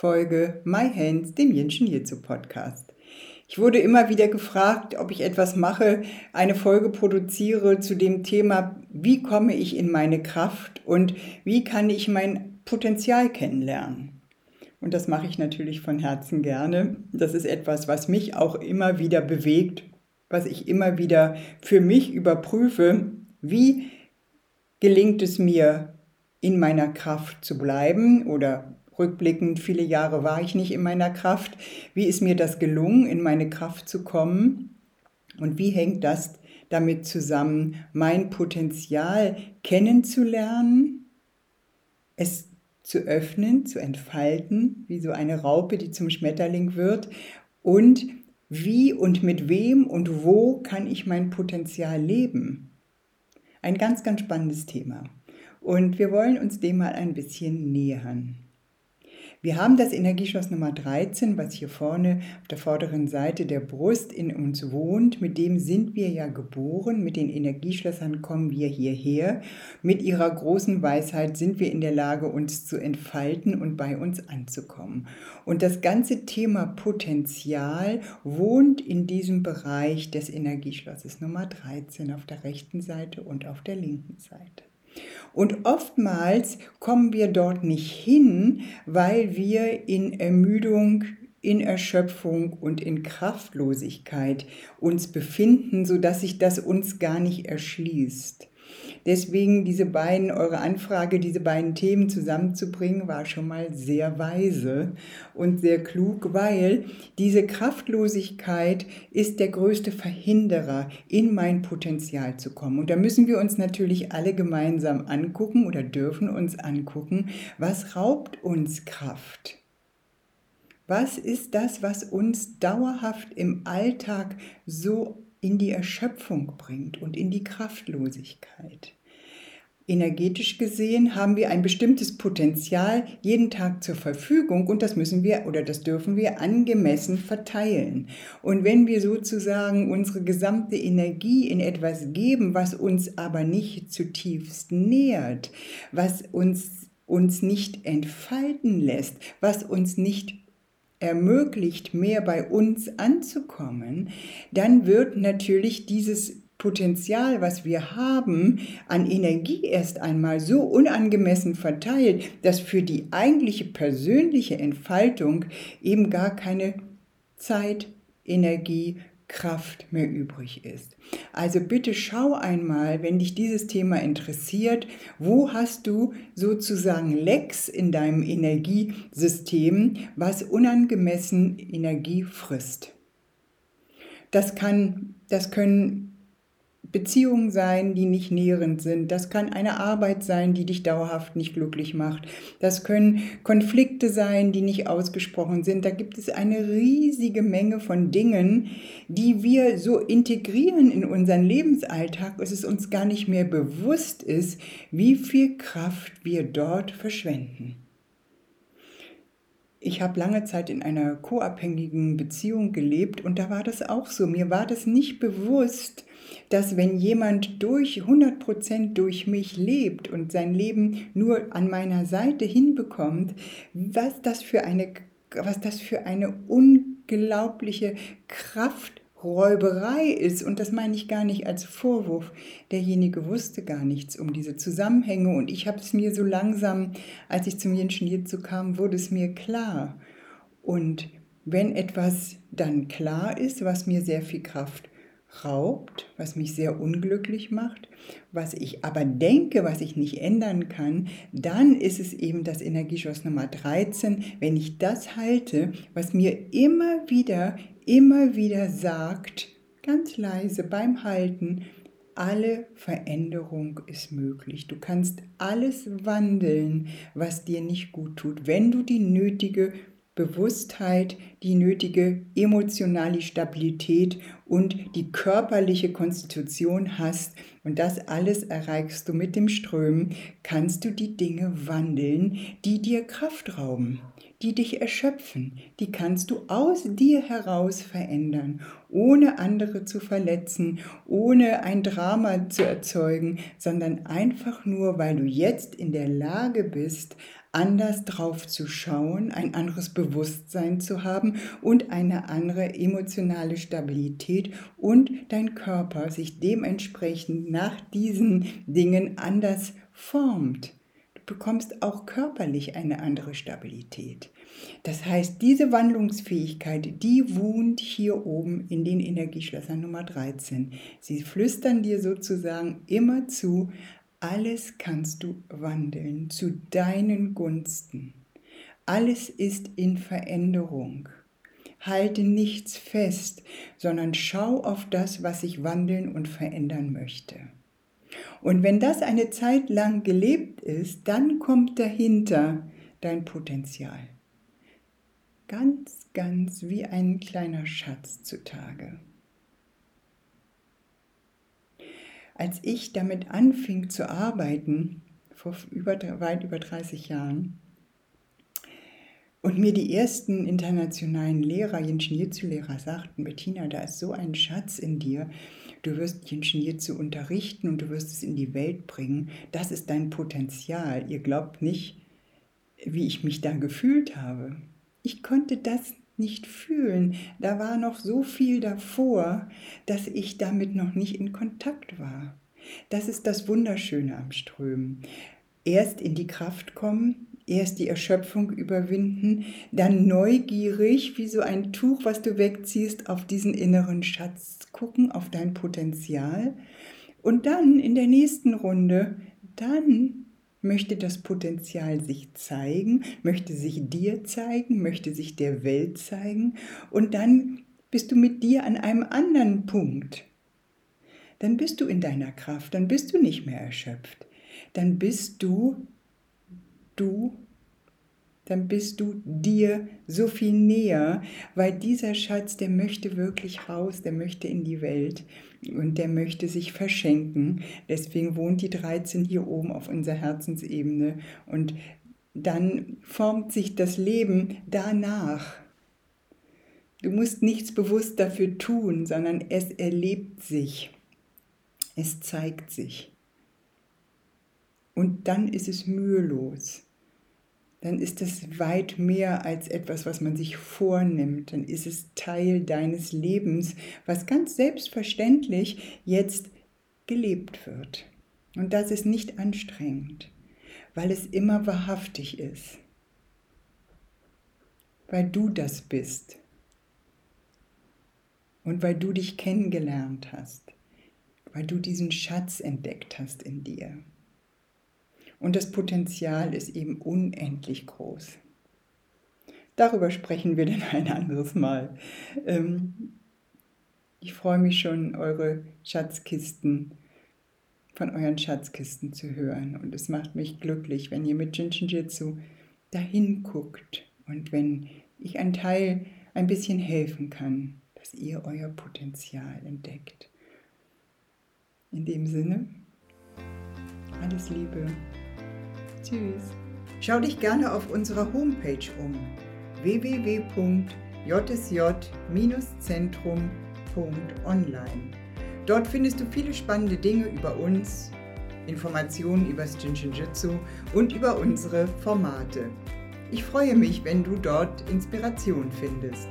Podcast-Folge My Hands, dem Jenschen hierzu Podcast. Ich wurde immer wieder gefragt, ob ich etwas mache, eine Folge produziere zu dem Thema, wie komme ich in meine Kraft und wie kann ich mein Potenzial kennenlernen. Und das mache ich natürlich von Herzen gerne. Das ist etwas, was mich auch immer wieder bewegt, was ich immer wieder für mich überprüfe. Wie gelingt es mir, in meiner Kraft zu bleiben oder rückblickend, viele Jahre war ich nicht in meiner Kraft. Wie ist mir das gelungen, in meine Kraft zu kommen? Und wie hängt das damit zusammen, mein Potenzial kennenzulernen, es zu öffnen, zu entfalten, wie so eine Raupe, die zum Schmetterling wird? Und wie und mit wem und wo kann ich mein Potenzial leben? Ein ganz, ganz spannendes Thema. Und wir wollen uns dem mal ein bisschen nähern. Wir haben das Energieschloss Nummer 13, was hier vorne auf der vorderen Seite der Brust in uns wohnt. Mit dem sind wir ja geboren. Mit den Energieschlössern kommen wir hierher. Mit ihrer großen Weisheit sind wir in der Lage, uns zu entfalten und bei uns anzukommen. Und das ganze Thema Potenzial wohnt in diesem Bereich des Energieschlosses Nummer 13 auf der rechten Seite und auf der linken Seite. Und oftmals kommen wir dort nicht hin, weil wir in Ermüdung, in Erschöpfung und in Kraftlosigkeit uns befinden, sodass sich das uns gar nicht erschließt. Deswegen diese beiden, eure Anfrage, diese beiden Themen zusammenzubringen, war schon mal sehr weise und sehr klug, weil diese Kraftlosigkeit ist der größte Verhinderer, in mein Potenzial zu kommen. Und da müssen wir uns natürlich alle gemeinsam angucken oder dürfen uns angucken, was raubt uns Kraft? Was ist das, was uns dauerhaft im Alltag so in die Erschöpfung bringt und in die Kraftlosigkeit. Energetisch gesehen haben wir ein bestimmtes Potenzial jeden Tag zur Verfügung und das müssen wir oder das dürfen wir angemessen verteilen. Und wenn wir sozusagen unsere gesamte Energie in etwas geben, was uns aber nicht zutiefst nährt, was uns uns nicht entfalten lässt, was uns nicht ermöglicht, mehr bei uns anzukommen, dann wird natürlich dieses Potenzial, was wir haben, an Energie erst einmal so unangemessen verteilt, dass für die eigentliche persönliche Entfaltung eben gar keine Zeit, Energie, Kraft mehr übrig ist. Also bitte schau einmal, wenn dich dieses Thema interessiert, wo hast du sozusagen Lecks in deinem Energiesystem, was unangemessen Energie frisst. Das kann, das können Beziehungen sein, die nicht nährend sind. Das kann eine Arbeit sein, die dich dauerhaft nicht glücklich macht. Das können Konflikte sein, die nicht ausgesprochen sind. Da gibt es eine riesige Menge von Dingen, die wir so integrieren in unseren Lebensalltag, dass es uns gar nicht mehr bewusst ist, wie viel Kraft wir dort verschwenden. Ich habe lange Zeit in einer co-abhängigen Beziehung gelebt und da war das auch so. Mir war das nicht bewusst, dass wenn jemand durch 100% durch mich lebt und sein Leben nur an meiner Seite hinbekommt, was das für eine, was das für eine unglaubliche Krafträuberei ist. Und das meine ich gar nicht als Vorwurf. Derjenige wusste gar nichts um diese Zusammenhänge und ich habe es mir so langsam, als ich zum Jenschen hierzu kam, wurde es mir klar. Und wenn etwas dann klar ist, was mir sehr viel Kraft raubt, was mich sehr unglücklich macht, was ich aber denke, was ich nicht ändern kann, dann ist es eben das Energieschloss Nummer 13, wenn ich das halte, was mir immer wieder, immer wieder sagt, ganz leise beim Halten, alle Veränderung ist möglich. Du kannst alles wandeln, was dir nicht gut tut, wenn du die nötige Bewusstheit, die nötige emotionale Stabilität und die körperliche Konstitution hast, und das alles erreichst du mit dem Strömen, kannst du die Dinge wandeln, die dir Kraft rauben, die dich erschöpfen, die kannst du aus dir heraus verändern, ohne andere zu verletzen, ohne ein Drama zu erzeugen, sondern einfach nur, weil du jetzt in der Lage bist, anders drauf zu schauen, ein anderes Bewusstsein zu haben und eine andere emotionale Stabilität und dein Körper sich dementsprechend nach diesen Dingen anders formt. Du bekommst auch körperlich eine andere Stabilität. Das heißt, diese Wandlungsfähigkeit, die wohnt hier oben in den Energieschlössern Nummer 13. Sie flüstern dir sozusagen immer zu, alles kannst du wandeln zu deinen Gunsten. Alles ist in Veränderung. Halte nichts fest, sondern schau auf das, was sich wandeln und verändern möchte. Und wenn das eine Zeit lang gelebt ist, dann kommt dahinter dein Potenzial. Ganz, ganz wie ein kleiner Schatz zutage. Als ich damit anfing zu arbeiten, vor über, weit über 30 Jahren, und mir die ersten internationalen Lehrer, Jinshin Jitsu-Lehrer sagten, Bettina, da ist so ein Schatz in dir, du wirst Jinshin Jitsu unterrichten und du wirst es in die Welt bringen, das ist dein Potenzial. Ihr glaubt nicht, wie ich mich da gefühlt habe. Ich konnte das nicht fühlen. Da war noch so viel davor, dass ich damit noch nicht in Kontakt war. Das ist das Wunderschöne am Strömen. Erst in die Kraft kommen, erst die Erschöpfung überwinden, dann neugierig wie so ein Tuch, was du wegziehst, auf diesen inneren Schatz gucken, auf dein Potenzial. Und dann in der nächsten Runde, dann möchte das Potenzial sich zeigen, möchte sich dir zeigen, möchte sich der Welt zeigen und dann bist du mit dir an einem anderen Punkt. Dann bist du in deiner Kraft, dann bist du nicht mehr erschöpft. Dann bist du du dann bist du dir so viel näher, weil dieser Schatz, der möchte wirklich raus, der möchte in die Welt und der möchte sich verschenken. Deswegen wohnt die 13 hier oben auf unserer Herzensebene und dann formt sich das Leben danach. Du musst nichts bewusst dafür tun, sondern es erlebt sich. Es zeigt sich. Und dann ist es mühelos dann ist es weit mehr als etwas, was man sich vornimmt. Dann ist es Teil deines Lebens, was ganz selbstverständlich jetzt gelebt wird. Und das ist nicht anstrengend, weil es immer wahrhaftig ist. Weil du das bist. Und weil du dich kennengelernt hast. Weil du diesen Schatz entdeckt hast in dir. Und das Potenzial ist eben unendlich groß. Darüber sprechen wir dann ein anderes Mal. Ähm, ich freue mich schon, eure Schatzkisten, von euren Schatzkisten zu hören. Und es macht mich glücklich, wenn ihr mit Jinshin Jitsu dahin guckt und wenn ich ein Teil ein bisschen helfen kann, dass ihr euer Potenzial entdeckt. In dem Sinne, alles Liebe. Tschüss. Schau dich gerne auf unserer Homepage um www.jsj-zentrum.online. Dort findest du viele spannende Dinge über uns, Informationen über das Jinshinjutsu und über unsere Formate. Ich freue mich, wenn du dort Inspiration findest.